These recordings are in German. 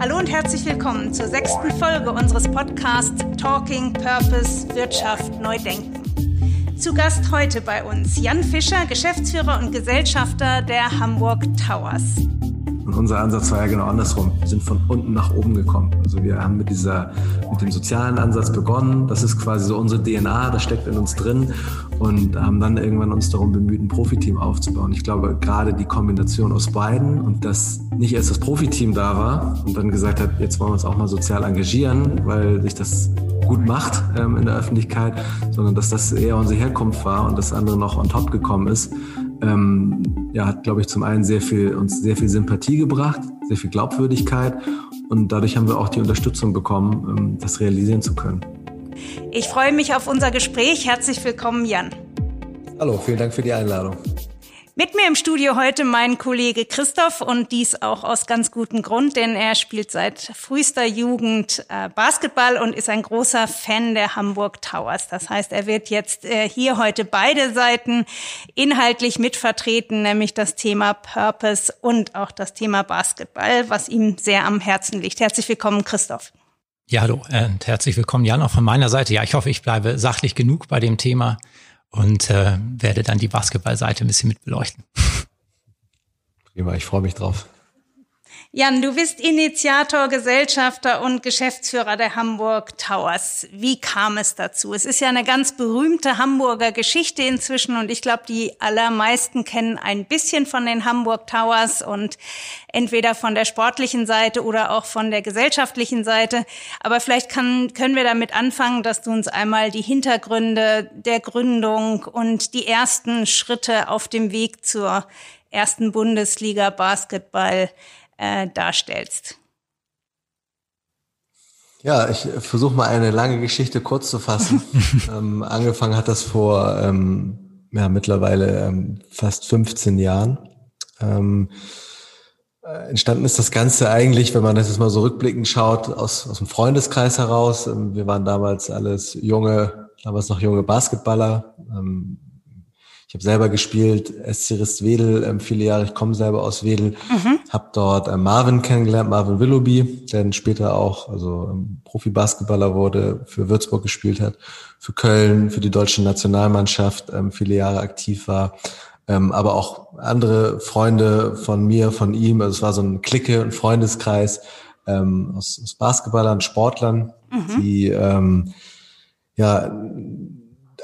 Hallo und herzlich willkommen zur sechsten Folge unseres Podcasts Talking Purpose Wirtschaft Neu Denken. Zu Gast heute bei uns Jan Fischer, Geschäftsführer und Gesellschafter der Hamburg Towers. Und unser Ansatz war ja genau andersrum. Wir sind von unten nach oben gekommen. Also wir haben mit dieser, mit dem sozialen Ansatz begonnen. Das ist quasi so unsere DNA, das steckt in uns drin und haben dann irgendwann uns darum bemüht, ein Profiteam aufzubauen. Ich glaube, gerade die Kombination aus beiden und dass nicht erst das Profiteam da war und dann gesagt hat, jetzt wollen wir uns auch mal sozial engagieren, weil sich das gut macht ähm, in der Öffentlichkeit, sondern dass das eher unsere Herkunft war und das andere noch on top gekommen ist, ähm, ja, hat, glaube ich, zum einen sehr viel, uns sehr viel Sympathie gebracht, sehr viel Glaubwürdigkeit und dadurch haben wir auch die Unterstützung bekommen, ähm, das realisieren zu können. Ich freue mich auf unser Gespräch. Herzlich willkommen, Jan. Hallo, vielen Dank für die Einladung. Mit mir im Studio heute mein Kollege Christoph und dies auch aus ganz gutem Grund, denn er spielt seit frühester Jugend äh, Basketball und ist ein großer Fan der Hamburg Towers. Das heißt, er wird jetzt äh, hier heute beide Seiten inhaltlich mitvertreten, nämlich das Thema Purpose und auch das Thema Basketball, was ihm sehr am Herzen liegt. Herzlich willkommen, Christoph. Ja, hallo und herzlich willkommen, Jan, auch von meiner Seite. Ja, ich hoffe, ich bleibe sachlich genug bei dem Thema und äh, werde dann die Basketballseite ein bisschen mit beleuchten. Prima, ich freue mich drauf. Jan, du bist Initiator, Gesellschafter und Geschäftsführer der Hamburg Towers. Wie kam es dazu? Es ist ja eine ganz berühmte Hamburger Geschichte inzwischen und ich glaube, die allermeisten kennen ein bisschen von den Hamburg Towers und entweder von der sportlichen Seite oder auch von der gesellschaftlichen Seite. Aber vielleicht kann, können wir damit anfangen, dass du uns einmal die Hintergründe der Gründung und die ersten Schritte auf dem Weg zur ersten Bundesliga Basketball äh, darstellst. Ja, ich versuche mal eine lange Geschichte kurz zu fassen. ähm, angefangen hat das vor ähm, ja, mittlerweile ähm, fast 15 Jahren. Ähm, äh, entstanden ist das Ganze eigentlich, wenn man das jetzt mal so rückblickend schaut, aus, aus dem Freundeskreis heraus. Ähm, wir waren damals alles junge, damals noch junge Basketballer. Ich habe selber gespielt, SC Wedel, ähm, viele Jahre, ich komme selber aus Wedel, mhm. habe dort äh, Marvin kennengelernt, Marvin Willoughby, der dann später auch also ähm, Profi-Basketballer wurde, für Würzburg gespielt hat, für Köln, für die deutsche Nationalmannschaft ähm, viele Jahre aktiv war. Ähm, aber auch andere Freunde von mir, von ihm, also es war so ein Clique, ein Freundeskreis ähm, aus, aus Basketballern, Sportlern, mhm. die ähm, ja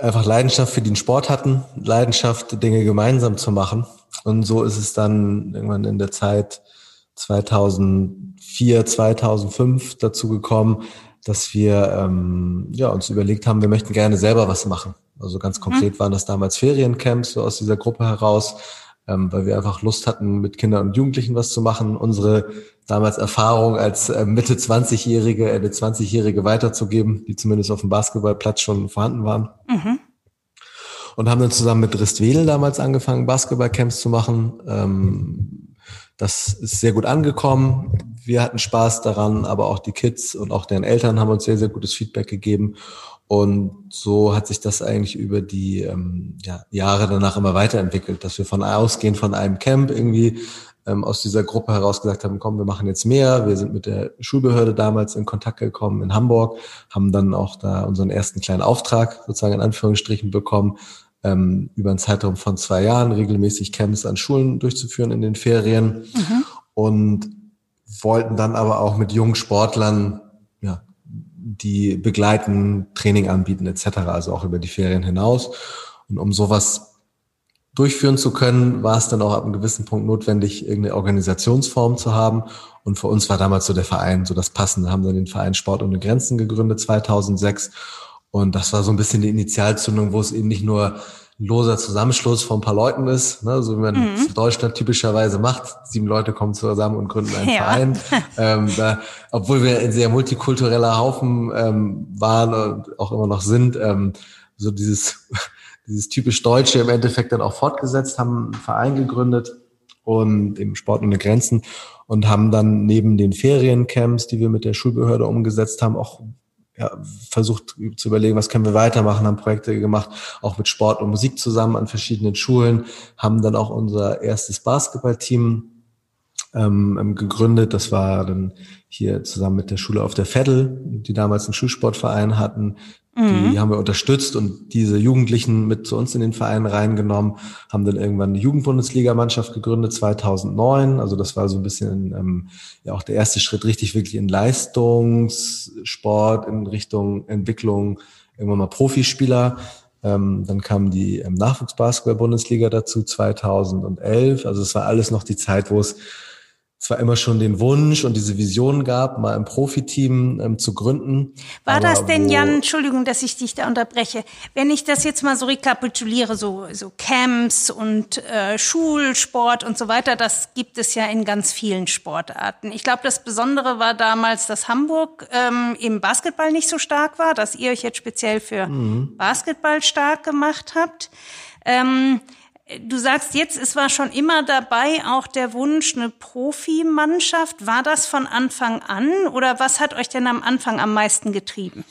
einfach Leidenschaft für den Sport hatten, Leidenschaft, Dinge gemeinsam zu machen. Und so ist es dann irgendwann in der Zeit 2004, 2005 dazu gekommen, dass wir ähm, ja, uns überlegt haben, wir möchten gerne selber was machen. Also ganz mhm. konkret waren das damals Feriencamps so aus dieser Gruppe heraus, ähm, weil wir einfach Lust hatten, mit Kindern und Jugendlichen was zu machen. Unsere damals Erfahrung als äh, Mitte 20-Jährige, Ende 20-Jährige weiterzugeben, die zumindest auf dem Basketballplatz schon vorhanden waren. Mhm. Und haben dann zusammen mit Ristwedel damals angefangen, Basketballcamps zu machen. Ähm, das ist sehr gut angekommen. Wir hatten Spaß daran, aber auch die Kids und auch deren Eltern haben uns sehr, sehr gutes Feedback gegeben. Und so hat sich das eigentlich über die ähm, ja, Jahre danach immer weiterentwickelt, dass wir von ausgehend von einem Camp irgendwie ähm, aus dieser Gruppe heraus gesagt haben, komm, wir machen jetzt mehr. Wir sind mit der Schulbehörde damals in Kontakt gekommen in Hamburg, haben dann auch da unseren ersten kleinen Auftrag sozusagen in Anführungsstrichen bekommen, ähm, über einen Zeitraum von zwei Jahren regelmäßig Camps an Schulen durchzuführen in den Ferien mhm. und wollten dann aber auch mit jungen Sportlern die begleiten, Training anbieten etc., also auch über die Ferien hinaus. Und um sowas durchführen zu können, war es dann auch ab einem gewissen Punkt notwendig, irgendeine Organisationsform zu haben. Und für uns war damals so der Verein so das Passende. Haben dann den Verein Sport ohne Grenzen gegründet 2006. Und das war so ein bisschen die Initialzündung, wo es eben nicht nur loser Zusammenschluss von ein paar Leuten ist, ne, so wie man mhm. Deutschland typischerweise macht. Sieben Leute kommen zusammen und gründen einen ja. Verein. Ähm, da, obwohl wir ein sehr multikultureller Haufen ähm, waren und auch immer noch sind, ähm, so dieses, dieses typisch Deutsche im Endeffekt dann auch fortgesetzt, haben einen Verein gegründet und im Sport ohne Grenzen und haben dann neben den Feriencamps, die wir mit der Schulbehörde umgesetzt haben, auch ja, versucht zu überlegen, was können wir weitermachen, haben Projekte gemacht, auch mit Sport und Musik zusammen an verschiedenen Schulen, haben dann auch unser erstes Basketballteam ähm, ähm, gegründet. Das war dann hier zusammen mit der Schule auf der Veddel, die damals einen Schulsportverein hatten. Mhm. Die haben wir unterstützt und diese Jugendlichen mit zu uns in den Verein reingenommen, haben dann irgendwann eine Jugendbundesligamannschaft gegründet, 2009. Also das war so ein bisschen ähm, ja auch der erste Schritt richtig wirklich in Leistungssport, in Richtung Entwicklung, irgendwann mal Profispieler. Ähm, dann kam die ähm, Nachwuchsbasketball-Bundesliga dazu 2011. Also es war alles noch die Zeit, wo es zwar immer schon den Wunsch und diese Vision gab, mal ein Profiteam ähm, zu gründen. War das denn, Jan, Entschuldigung, dass ich dich da unterbreche, wenn ich das jetzt mal so rekapituliere, so, so Camps und äh, Schulsport und so weiter, das gibt es ja in ganz vielen Sportarten. Ich glaube, das Besondere war damals, dass Hamburg ähm, im Basketball nicht so stark war, dass ihr euch jetzt speziell für mhm. Basketball stark gemacht habt. Ähm, Du sagst jetzt, es war schon immer dabei auch der Wunsch, eine Profimannschaft. War das von Anfang an oder was hat euch denn am Anfang am meisten getrieben?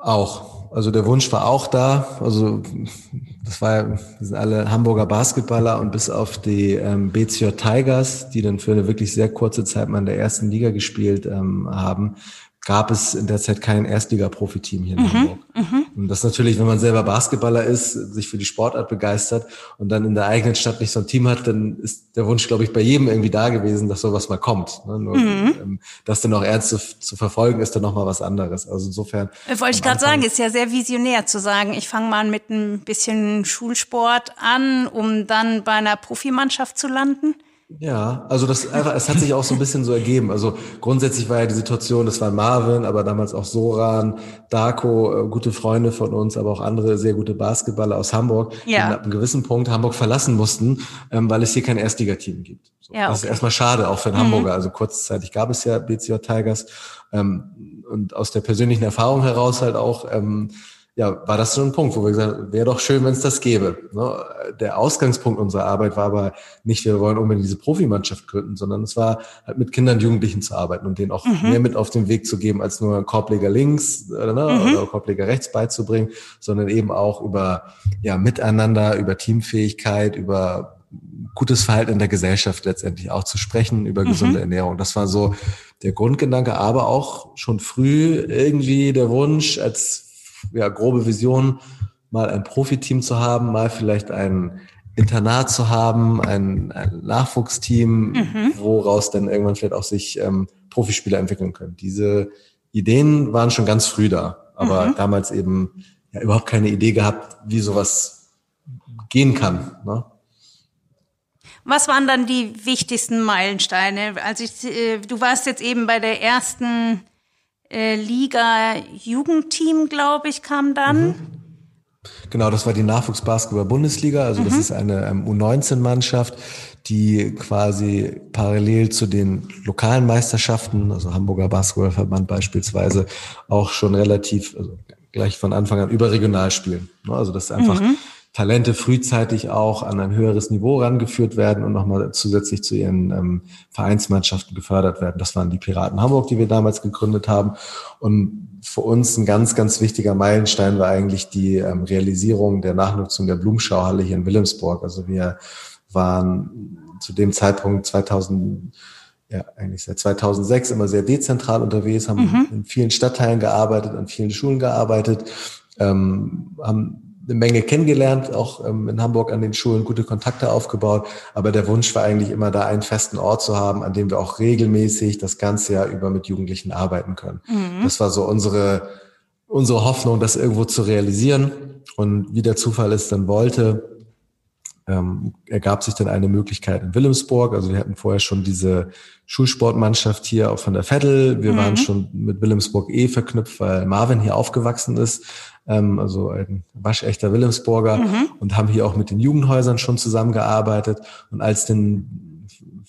Auch. Also der Wunsch war auch da. Also das war ja, wir sind alle Hamburger Basketballer und bis auf die ähm, BCJ Tigers, die dann für eine wirklich sehr kurze Zeit mal in der ersten Liga gespielt ähm, haben, gab es in der Zeit kein Erstliga-Profiteam hier in mhm, Hamburg. Mhm. Und das natürlich, wenn man selber Basketballer ist, sich für die Sportart begeistert und dann in der eigenen Stadt nicht so ein Team hat, dann ist der Wunsch, glaube ich, bei jedem irgendwie da gewesen, dass sowas mal kommt. Ne? Nur, mhm. ähm, das dann auch ernst zu, zu, verfolgen, ist dann nochmal was anderes. Also insofern. Äh, wollte ich gerade sagen, ist ja sehr visionär zu sagen, ich fange mal mit ein bisschen Schulsport an, um dann bei einer Profimannschaft zu landen. Ja, also das einfach, es hat sich auch so ein bisschen so ergeben. Also grundsätzlich war ja die Situation, das war Marvin, aber damals auch Soran, Darko, äh, gute Freunde von uns, aber auch andere sehr gute Basketballer aus Hamburg, ja. die ab einem gewissen Punkt Hamburg verlassen mussten, ähm, weil es hier kein Erstligateam gibt. So, ja, okay. Das ist erstmal schade, auch für den mhm. Hamburger. Also kurzzeitig gab es ja BCJ Tigers. Ähm, und aus der persönlichen Erfahrung heraus halt auch, ähm, ja, war das so ein Punkt, wo wir gesagt haben, wäre doch schön, wenn es das gäbe. Ne? Der Ausgangspunkt unserer Arbeit war aber nicht, wir wollen unbedingt diese Profimannschaft gründen, sondern es war halt mit Kindern, Jugendlichen zu arbeiten und denen auch mhm. mehr mit auf den Weg zu geben, als nur Korbleger links oder, ne, mhm. oder Korbleger rechts beizubringen, sondern eben auch über ja, Miteinander, über Teamfähigkeit, über gutes Verhalten in der Gesellschaft letztendlich auch zu sprechen, über mhm. gesunde Ernährung. Das war so der Grundgedanke, aber auch schon früh irgendwie der Wunsch, als ja, grobe Vision, mal ein Profiteam zu haben, mal vielleicht ein Internat zu haben, ein, ein Nachwuchsteam, mhm. woraus dann irgendwann vielleicht auch sich ähm, Profispieler entwickeln können. Diese Ideen waren schon ganz früh da, aber mhm. damals eben ja überhaupt keine Idee gehabt, wie sowas gehen kann. Ne? Was waren dann die wichtigsten Meilensteine? Also ich, äh, du warst jetzt eben bei der ersten äh, Liga Jugendteam, glaube ich, kam dann. Mhm. Genau, das war die Nachwuchsbasketball-Bundesliga. Also mhm. das ist eine ähm, U19-Mannschaft, die quasi parallel zu den lokalen Meisterschaften, also Hamburger Basketballverband beispielsweise, auch schon relativ, also gleich von Anfang an überregional spielen. Also das ist einfach mhm. Talente frühzeitig auch an ein höheres Niveau rangeführt werden und nochmal zusätzlich zu ihren ähm, Vereinsmannschaften gefördert werden. Das waren die Piraten Hamburg, die wir damals gegründet haben. Und für uns ein ganz, ganz wichtiger Meilenstein war eigentlich die ähm, Realisierung der Nachnutzung der Blumenschauhalle hier in Wilhelmsburg. Also wir waren zu dem Zeitpunkt 2000 ja, eigentlich seit 2006 immer sehr dezentral unterwegs, haben mhm. in vielen Stadtteilen gearbeitet, an vielen Schulen gearbeitet, ähm, haben eine Menge kennengelernt, auch ähm, in Hamburg an den Schulen gute Kontakte aufgebaut. Aber der Wunsch war eigentlich immer da, einen festen Ort zu haben, an dem wir auch regelmäßig das ganze Jahr über mit Jugendlichen arbeiten können. Mhm. Das war so unsere, unsere Hoffnung, das irgendwo zu realisieren. Und wie der Zufall es dann wollte, ähm, ergab sich dann eine Möglichkeit in Wilhelmsburg. Also wir hatten vorher schon diese Schulsportmannschaft hier auch von der Vettel. Wir mhm. waren schon mit Wilhelmsburg eh verknüpft, weil Marvin hier aufgewachsen ist ähm, also ein waschechter Wilhelmsburger mhm. und haben hier auch mit den Jugendhäusern schon zusammengearbeitet. Und als denn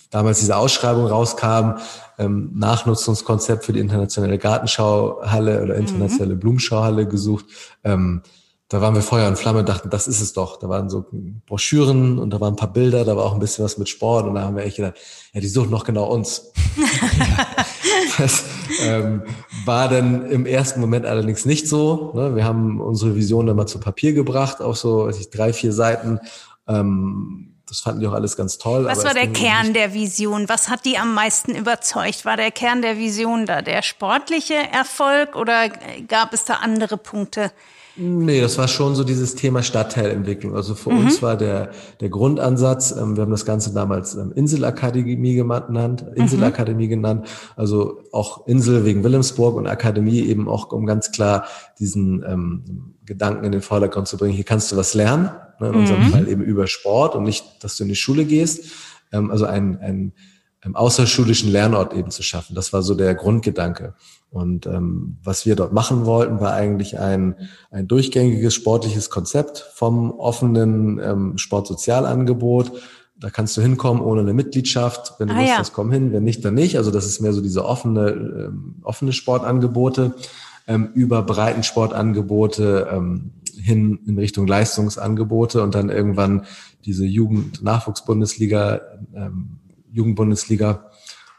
damals diese Ausschreibung rauskam, ähm, Nachnutzungskonzept für die internationale Gartenschauhalle oder internationale mhm. Blumenschauhalle gesucht, ähm, da waren wir Feuer und Flamme, dachten, das ist es doch. Da waren so Broschüren und da waren ein paar Bilder, da war auch ein bisschen was mit Sport und da haben wir echt gedacht, ja, die suchen noch genau uns. das ähm, war dann im ersten Moment allerdings nicht so. Ne? Wir haben unsere Vision dann mal zu Papier gebracht, auf so weiß ich, drei, vier Seiten. Ähm, das fanden die auch alles ganz toll. Was war der Kern der Vision? Was hat die am meisten überzeugt? War der Kern der Vision da der sportliche Erfolg oder gab es da andere Punkte? Nee, das war schon so dieses Thema Stadtteilentwicklung. Also für mhm. uns war der, der Grundansatz, ähm, wir haben das Ganze damals ähm, Inselakademie genannt, Inselakademie mhm. genannt, also auch Insel wegen Wilhelmsburg und Akademie eben auch, um ganz klar diesen ähm, Gedanken in den Vordergrund zu bringen, hier kannst du was lernen, ne, in unserem mhm. Fall eben über Sport und nicht, dass du in die Schule gehst. Ähm, also ein, ein, ein außerschulischen Lernort eben zu schaffen. Das war so der Grundgedanke. Und ähm, was wir dort machen wollten, war eigentlich ein, ein durchgängiges sportliches Konzept vom offenen ähm, Sportsozialangebot. Da kannst du hinkommen ohne eine Mitgliedschaft. Wenn du ah, Lust ja. hast, komm hin. Wenn nicht, dann nicht. Also das ist mehr so diese offene, ähm, offene Sportangebote ähm, über Breitensportangebote ähm, hin in Richtung Leistungsangebote und dann irgendwann diese Jugend-Nachwuchs-Bundesliga, ähm, Jugendbundesliga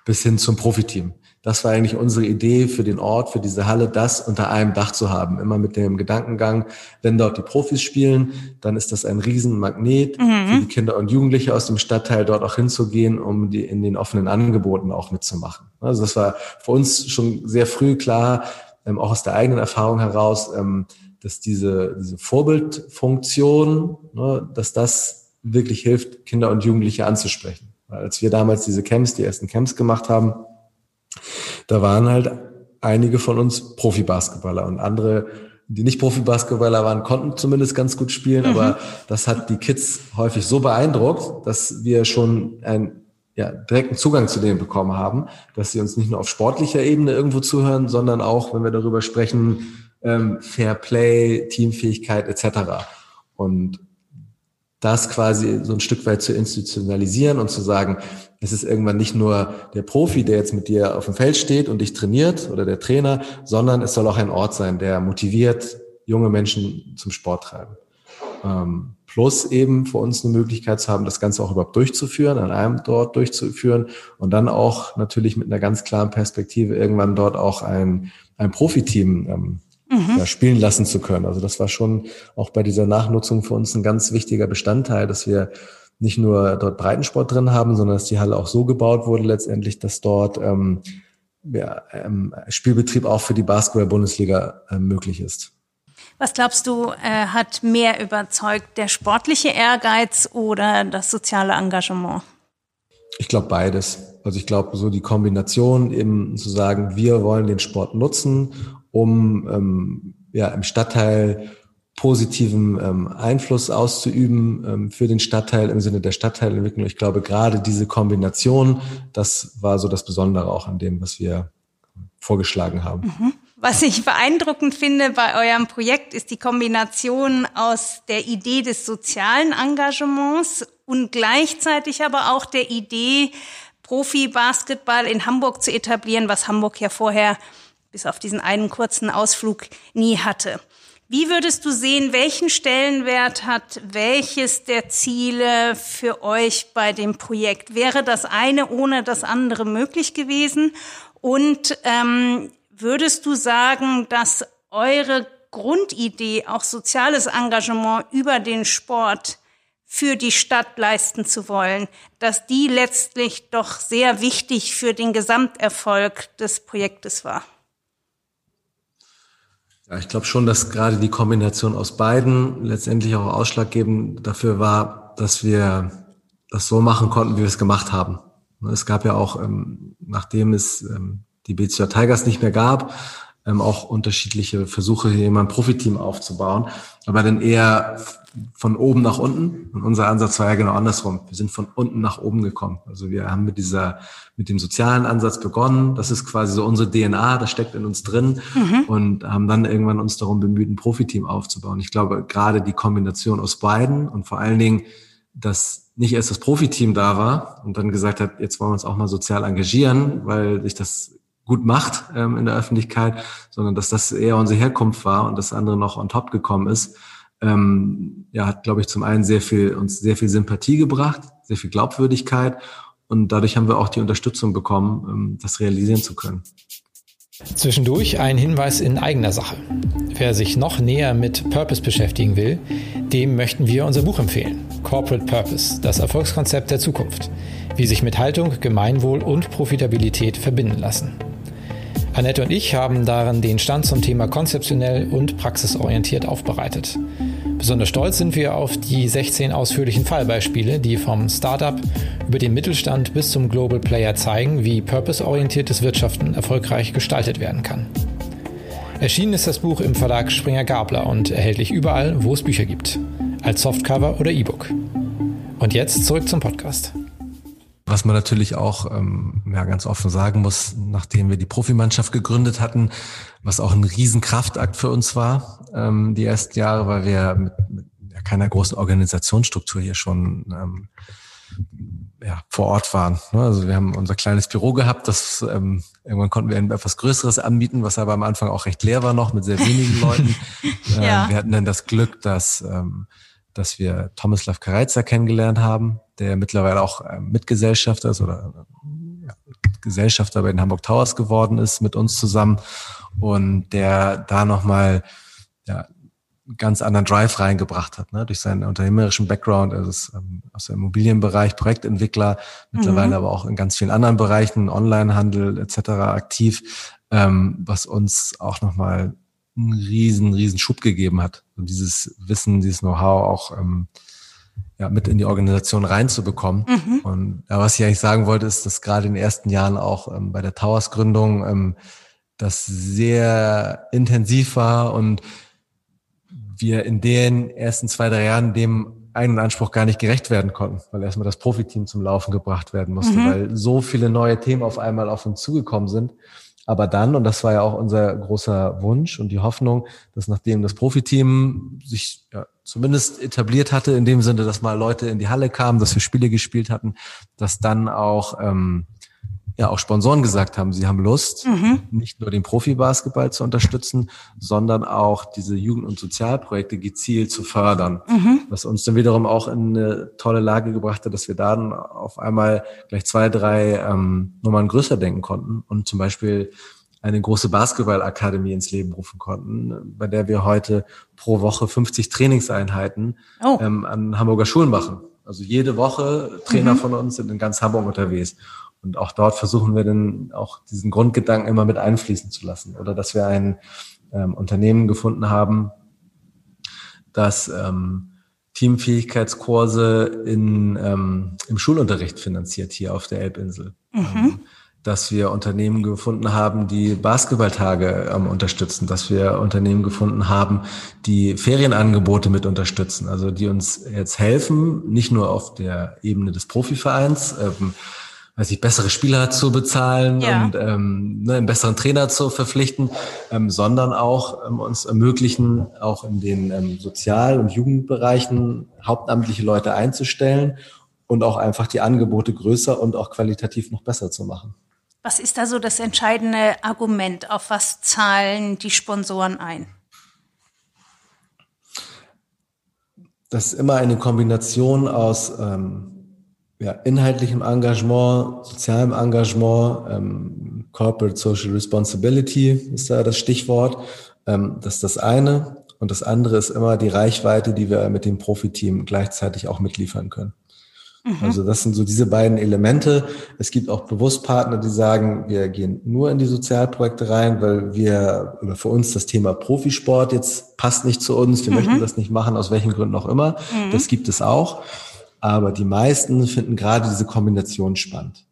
bis hin zum Profiteam. Das war eigentlich unsere Idee für den Ort, für diese Halle, das unter einem Dach zu haben. Immer mit dem Gedankengang, wenn dort die Profis spielen, dann ist das ein Riesenmagnet mhm. für die Kinder und Jugendliche aus dem Stadtteil dort auch hinzugehen, um die in den offenen Angeboten auch mitzumachen. Also das war für uns schon sehr früh klar, ähm, auch aus der eigenen Erfahrung heraus, ähm, dass diese, diese Vorbildfunktion, ne, dass das wirklich hilft, Kinder und Jugendliche anzusprechen. Weil als wir damals diese Camps, die ersten Camps gemacht haben, da waren halt einige von uns Profibasketballer und andere, die nicht Profibasketballer waren, konnten zumindest ganz gut spielen, mhm. aber das hat die Kids häufig so beeindruckt, dass wir schon einen ja, direkten Zugang zu denen bekommen haben, dass sie uns nicht nur auf sportlicher Ebene irgendwo zuhören, sondern auch, wenn wir darüber sprechen, ähm, Fair Play, Teamfähigkeit etc. Und das quasi so ein Stück weit zu institutionalisieren und zu sagen, es ist irgendwann nicht nur der Profi, der jetzt mit dir auf dem Feld steht und dich trainiert oder der Trainer, sondern es soll auch ein Ort sein, der motiviert junge Menschen zum Sport treiben. Ähm, plus eben für uns eine Möglichkeit zu haben, das Ganze auch überhaupt durchzuführen, an einem dort durchzuführen und dann auch natürlich mit einer ganz klaren Perspektive irgendwann dort auch ein, ein Profiteam ähm, mhm. ja, spielen lassen zu können. Also das war schon auch bei dieser Nachnutzung für uns ein ganz wichtiger Bestandteil, dass wir nicht nur dort Breitensport drin haben, sondern dass die Halle auch so gebaut wurde letztendlich, dass dort ähm, ja, ähm, Spielbetrieb auch für die Basketball-Bundesliga äh, möglich ist. Was glaubst du, äh, hat mehr überzeugt, der sportliche Ehrgeiz oder das soziale Engagement? Ich glaube beides. Also ich glaube so die Kombination eben zu sagen, wir wollen den Sport nutzen um ähm, ja, im Stadtteil positiven ähm, Einfluss auszuüben ähm, für den Stadtteil im Sinne der Stadtteilentwicklung. Ich glaube, gerade diese Kombination, das war so das Besondere auch an dem, was wir vorgeschlagen haben. Mhm. Was ich beeindruckend finde bei eurem Projekt ist die Kombination aus der Idee des sozialen Engagements und gleichzeitig aber auch der Idee, Profi-Basketball in Hamburg zu etablieren, was Hamburg ja vorher bis auf diesen einen kurzen Ausflug nie hatte. Wie würdest du sehen, welchen Stellenwert hat welches der Ziele für euch bei dem Projekt? Wäre das eine ohne das andere möglich gewesen? Und ähm, würdest du sagen, dass eure Grundidee, auch soziales Engagement über den Sport für die Stadt leisten zu wollen, dass die letztlich doch sehr wichtig für den Gesamterfolg des Projektes war? Ja, ich glaube schon, dass gerade die Kombination aus beiden letztendlich auch ausschlaggebend dafür war, dass wir das so machen konnten, wie wir es gemacht haben. Es gab ja auch, ähm, nachdem es ähm, die BCR Tigers nicht mehr gab, ähm, auch unterschiedliche Versuche, hier mal ein Profiteam aufzubauen, aber dann eher von oben nach unten. Und unser Ansatz war ja genau andersrum. Wir sind von unten nach oben gekommen. Also wir haben mit dieser, mit dem sozialen Ansatz begonnen. Das ist quasi so unsere DNA, das steckt in uns drin mhm. und haben dann irgendwann uns darum bemüht, ein Profiteam aufzubauen. Ich glaube, gerade die Kombination aus beiden und vor allen Dingen, dass nicht erst das Profiteam da war und dann gesagt hat, jetzt wollen wir uns auch mal sozial engagieren, weil sich das gut macht ähm, in der Öffentlichkeit, sondern dass das eher unsere Herkunft war und das andere noch on top gekommen ist ähm, ja, hat, glaube ich, zum einen sehr viel, uns sehr viel Sympathie gebracht, sehr viel Glaubwürdigkeit und dadurch haben wir auch die Unterstützung bekommen, ähm, das realisieren zu können. Zwischendurch ein Hinweis in eigener Sache. Wer sich noch näher mit Purpose beschäftigen will, dem möchten wir unser Buch empfehlen. Corporate Purpose, das Erfolgskonzept der Zukunft. Wie sich mit Haltung, Gemeinwohl und Profitabilität verbinden lassen. Annette und ich haben darin den Stand zum Thema konzeptionell und praxisorientiert aufbereitet. Besonders stolz sind wir auf die 16 ausführlichen Fallbeispiele, die vom Startup über den Mittelstand bis zum Global Player zeigen, wie purpose-orientiertes Wirtschaften erfolgreich gestaltet werden kann. Erschienen ist das Buch im Verlag Springer Gabler und erhältlich überall, wo es Bücher gibt, als Softcover oder E-Book. Und jetzt zurück zum Podcast. Was man natürlich auch ähm, ja, ganz offen sagen muss, nachdem wir die Profimannschaft gegründet hatten, was auch ein Riesenkraftakt für uns war, ähm, die ersten Jahre, weil wir mit, mit keiner großen Organisationsstruktur hier schon ähm, ja, vor Ort waren. Ne? Also wir haben unser kleines Büro gehabt, das ähm, irgendwann konnten wir etwas Größeres anbieten, was aber am Anfang auch recht leer war noch mit sehr wenigen Leuten. ja. ähm, wir hatten dann das Glück, dass ähm, dass wir Tomislav Kareiza kennengelernt haben, der mittlerweile auch ähm, Mitgesellschafter ist oder ja, Gesellschafter bei den Hamburg Towers geworden ist mit uns zusammen und der da nochmal ja, ganz anderen Drive reingebracht hat, ne? durch seinen unternehmerischen Background. Er ist ähm, aus dem Immobilienbereich Projektentwickler, mittlerweile mhm. aber auch in ganz vielen anderen Bereichen, Onlinehandel etc. aktiv, ähm, was uns auch nochmal einen riesen, riesen Schub gegeben hat. Und dieses Wissen, dieses Know-how auch ähm, ja, mit in die Organisation reinzubekommen. Mhm. Und ja, was ich eigentlich sagen wollte, ist, dass gerade in den ersten Jahren auch ähm, bei der Towers-Gründung ähm, das sehr intensiv war und wir in den ersten zwei, drei Jahren dem einen Anspruch gar nicht gerecht werden konnten, weil erstmal das Profiteam zum Laufen gebracht werden musste, mhm. weil so viele neue Themen auf einmal auf uns zugekommen sind. Aber dann, und das war ja auch unser großer Wunsch und die Hoffnung, dass nachdem das Profiteam sich ja, zumindest etabliert hatte, in dem Sinne, dass mal Leute in die Halle kamen, dass wir Spiele gespielt hatten, dass dann auch ähm, ja auch Sponsoren gesagt haben, sie haben Lust, mhm. nicht nur den Profibasketball zu unterstützen, sondern auch diese Jugend- und Sozialprojekte gezielt zu fördern. Mhm. Was uns dann wiederum auch in eine tolle Lage gebracht hat, dass wir dann auf einmal gleich zwei, drei ähm, Nummern größer denken konnten und zum Beispiel eine große Basketballakademie ins Leben rufen konnten, bei der wir heute pro Woche 50 Trainingseinheiten oh. ähm, an Hamburger Schulen machen. Also jede Woche Trainer mhm. von uns sind in ganz Hamburg unterwegs. Und auch dort versuchen wir dann auch diesen Grundgedanken immer mit einfließen zu lassen. Oder dass wir ein ähm, Unternehmen gefunden haben, das ähm, Teamfähigkeitskurse in, ähm, im Schulunterricht finanziert hier auf der Elbinsel. Mhm. Ähm, dass wir Unternehmen gefunden haben, die Basketballtage ähm, unterstützen, dass wir Unternehmen gefunden haben, die Ferienangebote mit unterstützen, also die uns jetzt helfen, nicht nur auf der Ebene des Profivereins, ähm, weiß ich, bessere Spieler zu bezahlen ja. und ähm, ne, einen besseren Trainer zu verpflichten, ähm, sondern auch ähm, uns ermöglichen, auch in den ähm, Sozial- und Jugendbereichen hauptamtliche Leute einzustellen und auch einfach die Angebote größer und auch qualitativ noch besser zu machen. Was ist da so das entscheidende Argument? Auf was zahlen die Sponsoren ein? Das ist immer eine Kombination aus ähm, ja, inhaltlichem Engagement, sozialem Engagement, ähm, Corporate Social Responsibility ist da das Stichwort. Ähm, das ist das eine. Und das andere ist immer die Reichweite, die wir mit dem Profiteam gleichzeitig auch mitliefern können. Mhm. Also das sind so diese beiden Elemente. Es gibt auch bewusst Partner, die sagen, wir gehen nur in die Sozialprojekte rein, weil wir oder für uns das Thema Profisport jetzt passt nicht zu uns. Wir mhm. möchten das nicht machen, aus welchen Gründen auch immer. Mhm. Das gibt es auch. Aber die meisten finden gerade diese Kombination spannend.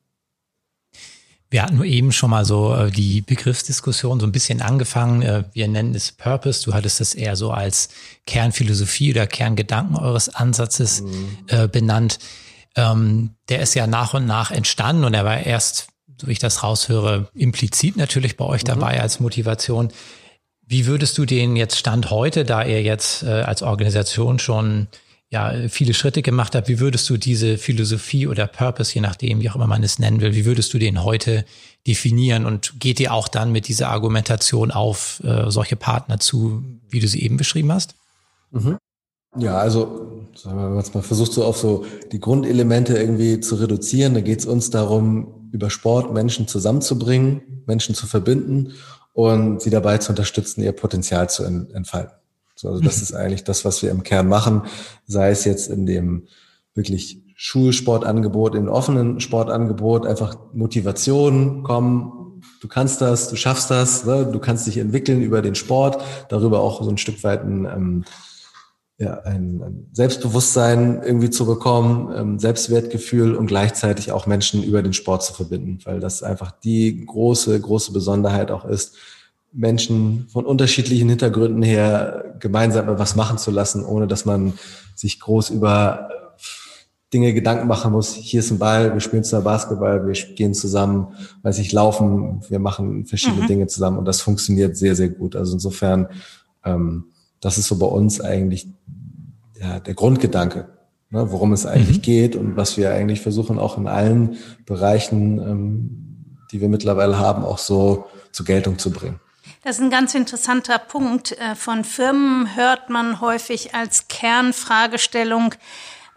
Wir hatten nur eben schon mal so äh, die Begriffsdiskussion so ein bisschen angefangen. Äh, wir nennen es Purpose. Du hattest es eher so als Kernphilosophie oder Kerngedanken eures Ansatzes mhm. äh, benannt. Ähm, der ist ja nach und nach entstanden und er war erst, so wie ich das raushöre, implizit natürlich bei euch mhm. dabei als Motivation. Wie würdest du den jetzt Stand heute, da ihr jetzt äh, als Organisation schon ja, viele Schritte gemacht habt, wie würdest du diese Philosophie oder Purpose, je nachdem, wie auch immer man es nennen will, wie würdest du den heute definieren und geht ihr auch dann mit dieser Argumentation auf äh, solche Partner zu, wie du sie eben beschrieben hast? Mhm. Ja, also sagen wir mal, man versucht so auf so die Grundelemente irgendwie zu reduzieren. Da geht es uns darum, über Sport Menschen zusammenzubringen, Menschen zu verbinden und sie dabei zu unterstützen, ihr Potenzial zu entfalten. So, also das ist eigentlich das, was wir im Kern machen, sei es jetzt in dem wirklich Schulsportangebot, im offenen Sportangebot, einfach Motivation, komm, du kannst das, du schaffst das, ne? du kannst dich entwickeln über den Sport, darüber auch so ein Stück weit ein, ähm, ja, ein, ein Selbstbewusstsein irgendwie zu bekommen, ähm, Selbstwertgefühl und gleichzeitig auch Menschen über den Sport zu verbinden, weil das einfach die große, große Besonderheit auch ist, Menschen von unterschiedlichen Hintergründen her gemeinsam etwas machen zu lassen, ohne dass man sich groß über Dinge Gedanken machen muss. Hier ist ein Ball, wir spielen zusammen Basketball, wir gehen zusammen, weiß ich, laufen, wir machen verschiedene mhm. Dinge zusammen und das funktioniert sehr, sehr gut. Also insofern, ähm, das ist so bei uns eigentlich ja, der Grundgedanke, ne, worum es eigentlich mhm. geht und was wir eigentlich versuchen auch in allen Bereichen, ähm, die wir mittlerweile haben, auch so zur Geltung zu bringen. Das ist ein ganz interessanter Punkt. Äh, von Firmen hört man häufig als Kernfragestellung,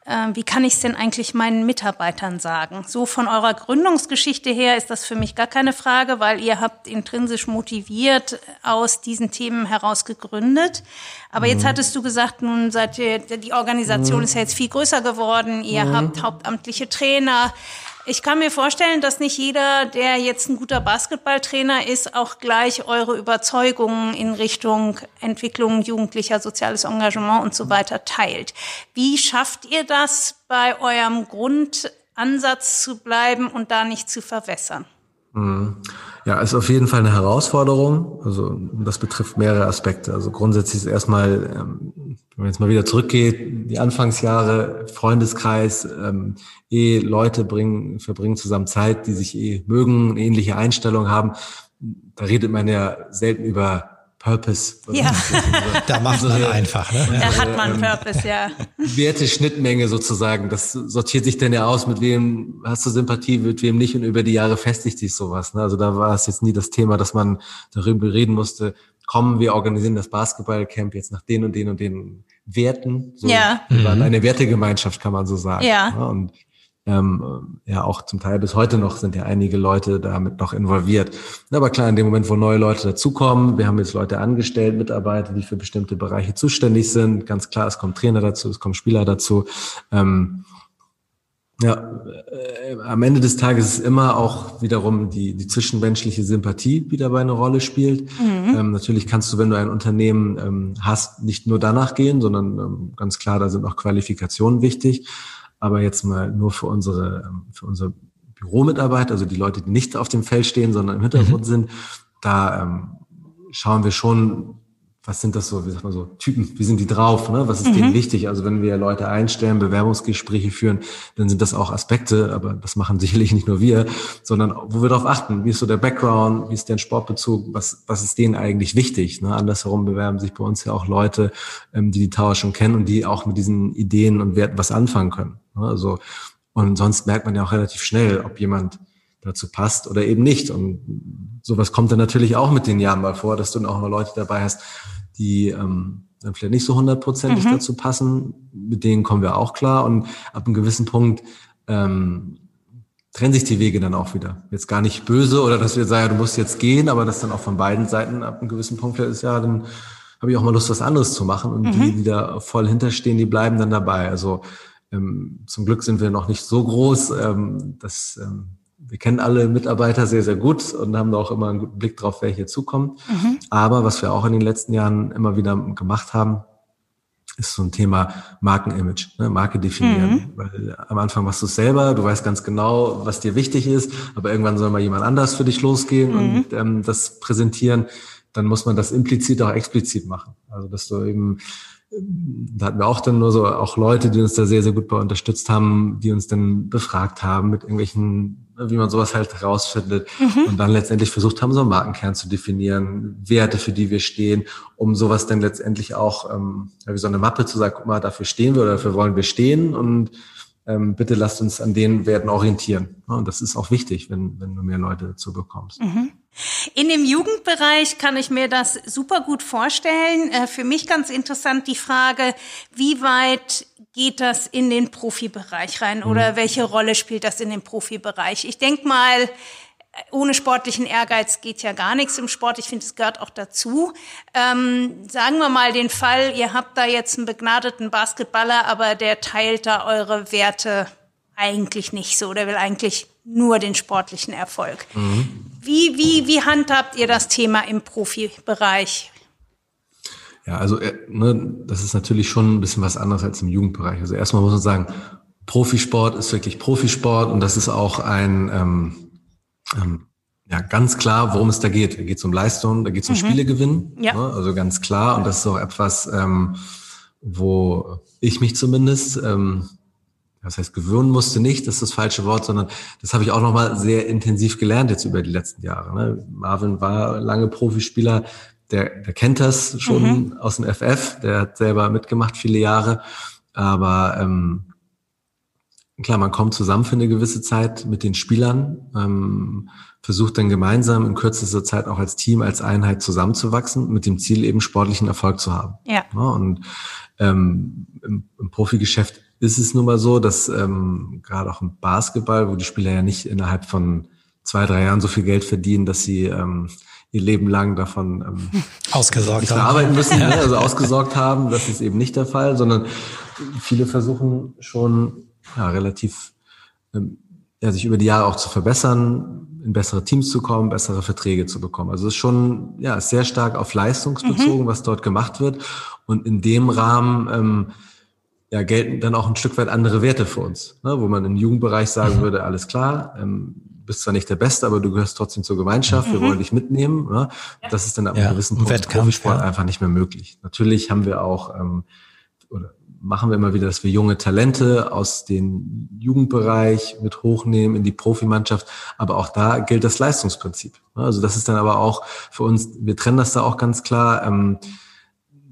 äh, wie kann ich es denn eigentlich meinen Mitarbeitern sagen? So von eurer Gründungsgeschichte her ist das für mich gar keine Frage, weil ihr habt intrinsisch motiviert aus diesen Themen heraus gegründet. Aber mhm. jetzt hattest du gesagt, nun seid ihr, die Organisation mhm. ist ja jetzt viel größer geworden, ihr mhm. habt hauptamtliche Trainer. Ich kann mir vorstellen, dass nicht jeder, der jetzt ein guter Basketballtrainer ist, auch gleich eure Überzeugungen in Richtung Entwicklung jugendlicher soziales Engagement und so weiter teilt. Wie schafft ihr das, bei eurem Grundansatz zu bleiben und da nicht zu verwässern? Mhm. Ja, ist auf jeden Fall eine Herausforderung. Also das betrifft mehrere Aspekte. Also grundsätzlich ist erstmal, ähm, wenn man jetzt mal wieder zurückgeht, die Anfangsjahre, Freundeskreis, ähm, eh Leute bringen, verbringen zusammen Zeit, die sich eh mögen, ähnliche Einstellung haben. Da redet man ja selten über Purpose. Ja. da macht man einfach, ne? Da hat man ähm, Purpose, ja. Werte Schnittmenge sozusagen. Das sortiert sich dann ja aus, mit wem hast du Sympathie, mit wem nicht und über die Jahre festigt sich sowas. Ne? Also da war es jetzt nie das Thema, dass man darüber reden musste, kommen, wir organisieren das Basketballcamp jetzt nach den und den und den Werten. So, ja. Wir waren eine Wertegemeinschaft, kann man so sagen. Ja. Ne? Und ähm, ja auch zum Teil bis heute noch sind ja einige Leute damit noch involviert. Aber klar, in dem Moment, wo neue Leute dazukommen, wir haben jetzt Leute angestellt, Mitarbeiter, die für bestimmte Bereiche zuständig sind. Ganz klar, es kommen Trainer dazu, es kommen Spieler dazu. Ähm, ja, äh, am Ende des Tages ist immer auch wiederum die, die zwischenmenschliche Sympathie, die dabei eine Rolle spielt. Mhm. Ähm, natürlich kannst du, wenn du ein Unternehmen ähm, hast, nicht nur danach gehen, sondern ähm, ganz klar, da sind auch Qualifikationen wichtig. Aber jetzt mal nur für unsere, ähm, für unsere Büromitarbeiter, also die Leute, die nicht auf dem Feld stehen, sondern im Hintergrund mhm. sind, da ähm, schauen wir schon, was sind das so, wie sagt man so, Typen, wie sind die drauf, ne? was ist mhm. denen wichtig? Also wenn wir Leute einstellen, Bewerbungsgespräche führen, dann sind das auch Aspekte, aber das machen sicherlich nicht nur wir, sondern wo wir darauf achten, wie ist so der Background, wie ist der Sportbezug, was, was ist denen eigentlich wichtig? Ne? Andersherum bewerben sich bei uns ja auch Leute, ähm, die die Tower schon kennen und die auch mit diesen Ideen und Werten was anfangen können. Ne? Also, und sonst merkt man ja auch relativ schnell, ob jemand dazu passt oder eben nicht. Und sowas kommt dann natürlich auch mit den Jahren mal vor, dass du dann auch mal Leute dabei hast, die ähm, dann vielleicht nicht so hundertprozentig mhm. dazu passen. Mit denen kommen wir auch klar. Und ab einem gewissen Punkt ähm, trennen sich die Wege dann auch wieder. Jetzt gar nicht böse oder dass wir sagen, ja, du musst jetzt gehen, aber das dann auch von beiden Seiten ab einem gewissen Punkt vielleicht ist, ja, dann habe ich auch mal Lust, was anderes zu machen. Und mhm. die, die da voll hinterstehen, die bleiben dann dabei. Also zum Glück sind wir noch nicht so groß, ähm, dass ähm, wir kennen alle Mitarbeiter sehr, sehr gut und haben da auch immer einen guten Blick drauf, wer hier zukommt. Mhm. Aber was wir auch in den letzten Jahren immer wieder gemacht haben, ist so ein Thema Markenimage, ne? Marke definieren. Mhm. Weil am Anfang machst du es selber, du weißt ganz genau, was dir wichtig ist, aber irgendwann soll mal jemand anders für dich losgehen mhm. und ähm, das präsentieren. Dann muss man das implizit auch explizit machen. Also dass du eben da hatten wir auch dann nur so auch Leute, die uns da sehr, sehr gut bei unterstützt haben, die uns dann befragt haben mit irgendwelchen, wie man sowas halt herausfindet mhm. und dann letztendlich versucht haben, so einen Markenkern zu definieren, Werte, für die wir stehen, um sowas dann letztendlich auch, ähm, wie so eine Mappe zu sagen, guck mal, dafür stehen wir oder dafür wollen wir stehen und ähm, bitte lasst uns an den Werten orientieren. Und das ist auch wichtig, wenn, wenn du mehr Leute dazu bekommst. Mhm. In dem Jugendbereich kann ich mir das super gut vorstellen. Äh, für mich ganz interessant die Frage, wie weit geht das in den Profibereich rein oder mhm. welche Rolle spielt das in den Profibereich? Ich denke mal, ohne sportlichen Ehrgeiz geht ja gar nichts im Sport. Ich finde, es gehört auch dazu. Ähm, sagen wir mal den Fall, ihr habt da jetzt einen begnadeten Basketballer, aber der teilt da eure Werte eigentlich nicht so. Der will eigentlich nur den sportlichen Erfolg. Mhm. Wie, wie, wie handhabt ihr das Thema im Profibereich? Ja, also äh, ne, das ist natürlich schon ein bisschen was anderes als im Jugendbereich. Also erstmal muss man sagen, Profisport ist wirklich Profisport und das ist auch ein ähm, ähm, ja, ganz klar, worum es da geht. Da geht es um Leistung, da geht es um mhm. Spielegewinn. Ja. Ne? Also ganz klar. Und das ist auch etwas, ähm, wo ich mich zumindest, ähm, das heißt gewöhnen musste nicht, das ist das falsche Wort, sondern das habe ich auch nochmal sehr intensiv gelernt jetzt über die letzten Jahre. Ne? Marvin war lange Profispieler, der, der kennt das schon mhm. aus dem FF, der hat selber mitgemacht viele Jahre. Aber ähm, klar, man kommt zusammen für eine gewisse Zeit mit den Spielern, ähm, versucht dann gemeinsam in kürzester Zeit auch als Team, als Einheit zusammenzuwachsen, mit dem Ziel eben sportlichen Erfolg zu haben. Ja. ja und ähm, im, im Profigeschäft ist es nun mal so, dass ähm, gerade auch im Basketball, wo die Spieler ja nicht innerhalb von zwei, drei Jahren so viel Geld verdienen, dass sie ähm, ihr Leben lang davon ähm, ausgesorgt haben. arbeiten müssen, ne? also ausgesorgt haben. Das ist eben nicht der Fall, sondern viele versuchen schon ja, relativ ähm, ja, sich über die Jahre auch zu verbessern, in bessere Teams zu kommen, bessere Verträge zu bekommen. Also es ist schon ja sehr stark auf leistungsbezogen, mhm. was dort gemacht wird. Und in dem Rahmen ähm, ja, gelten dann auch ein Stück weit andere Werte für uns, ne? wo man im Jugendbereich sagen mhm. würde, alles klar, ähm, bist zwar nicht der Beste, aber du gehörst trotzdem zur Gemeinschaft, mhm. wir wollen dich mitnehmen. Ne? Das ist dann ab einem gewissen Punkt Profisport ja. einfach nicht mehr möglich. Natürlich haben wir auch ähm, oder machen wir immer wieder, dass wir junge Talente aus dem Jugendbereich mit hochnehmen in die Profimannschaft. Aber auch da gilt das Leistungsprinzip. Also das ist dann aber auch für uns, wir trennen das da auch ganz klar. Ähm,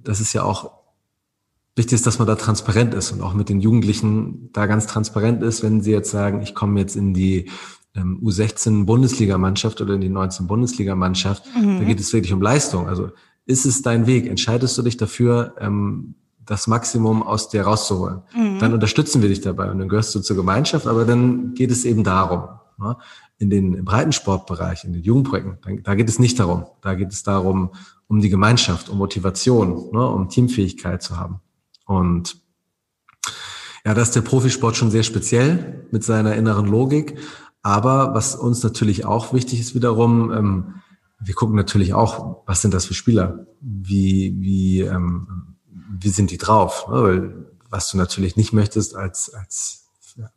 das ist ja auch wichtig ist, dass man da transparent ist und auch mit den Jugendlichen da ganz transparent ist, wenn sie jetzt sagen, ich komme jetzt in die ähm, U16 Bundesligamannschaft oder in die 19 Bundesligamannschaft, mhm. da geht es wirklich um Leistung. Also ist es dein Weg? Entscheidest du dich dafür, ähm, das Maximum aus dir rauszuholen. Mhm. Dann unterstützen wir dich dabei und dann gehörst du zur Gemeinschaft, aber dann geht es eben darum. Ne? In den Breitensportbereich, in den Jugendprojekten, da geht es nicht darum. Da geht es darum, um die Gemeinschaft, um Motivation, ne? um Teamfähigkeit zu haben. Und ja, das ist der Profisport schon sehr speziell mit seiner inneren Logik. Aber was uns natürlich auch wichtig ist wiederum, ähm, wir gucken natürlich auch, was sind das für Spieler? Wie, wie, ähm, wie sind die drauf? Ne? Weil was du natürlich nicht möchtest als, als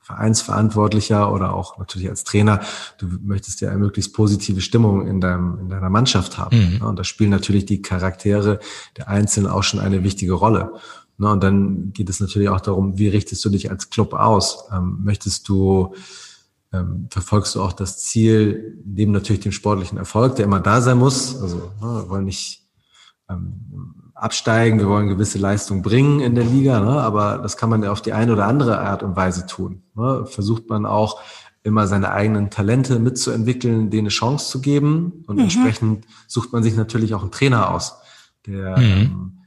Vereinsverantwortlicher oder auch natürlich als Trainer, du möchtest ja eine möglichst positive Stimmung in deinem, in deiner Mannschaft haben. Mhm. Ne? Und da spielen natürlich die Charaktere der Einzelnen auch schon eine wichtige Rolle. Ne? Und dann geht es natürlich auch darum, wie richtest du dich als Club aus? Ähm, möchtest du, ähm, verfolgst du auch das Ziel, neben natürlich dem sportlichen Erfolg, der immer da sein muss, also ne, wir wollen nicht ähm, absteigen, wir wollen gewisse Leistung bringen in der Liga, ne? aber das kann man ja auf die eine oder andere Art und Weise tun. Ne? Versucht man auch immer seine eigenen Talente mitzuentwickeln, denen eine Chance zu geben und mhm. entsprechend sucht man sich natürlich auch einen Trainer aus. Der mhm.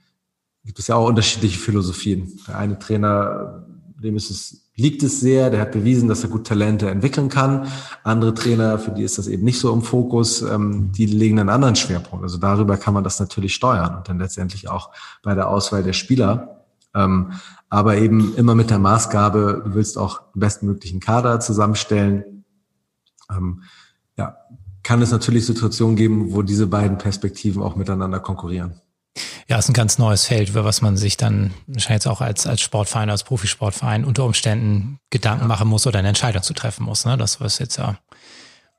Gibt es ja auch unterschiedliche Philosophien. Der eine Trainer, dem ist es liegt es sehr. Der hat bewiesen, dass er gut Talente entwickeln kann. Andere Trainer, für die ist das eben nicht so im Fokus, ähm, die legen einen anderen Schwerpunkt. Also darüber kann man das natürlich steuern und dann letztendlich auch bei der Auswahl der Spieler. Ähm, aber eben immer mit der Maßgabe, du willst auch den bestmöglichen Kader zusammenstellen. Ähm, ja, kann es natürlich Situationen geben, wo diese beiden Perspektiven auch miteinander konkurrieren. Ja, ist ein ganz neues Feld, über was man sich dann wahrscheinlich auch als, als Sportverein, als Profisportverein unter Umständen Gedanken machen muss oder eine Entscheidung zu treffen muss. Ne? Das was jetzt ja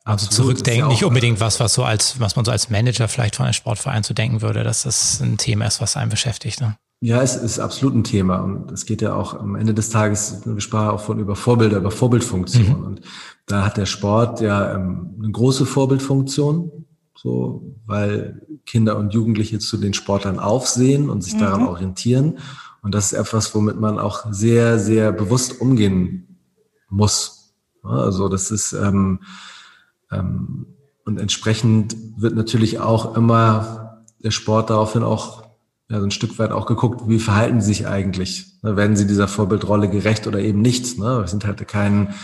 also zurückdenken, ja nicht unbedingt was, was so als, was man so als Manager vielleicht von einem Sportverein zu denken würde, dass das ein Thema ist, was einen beschäftigt. Ne? Ja, es ist absolut ein Thema und es geht ja auch am Ende des Tages, wir sprachen auch von über Vorbilder, über Vorbildfunktion mhm. und da hat der Sport ja ähm, eine große Vorbildfunktion, so, weil Kinder und Jugendliche zu den Sportlern aufsehen und sich mhm. daran orientieren. Und das ist etwas, womit man auch sehr, sehr bewusst umgehen muss. Also das ist ähm, ähm, und entsprechend wird natürlich auch immer der Sport daraufhin auch ja, so ein Stück weit auch geguckt, wie verhalten sie sich eigentlich? Ne, werden sie dieser Vorbildrolle gerecht oder eben nicht? Ne? Wir sind halt kein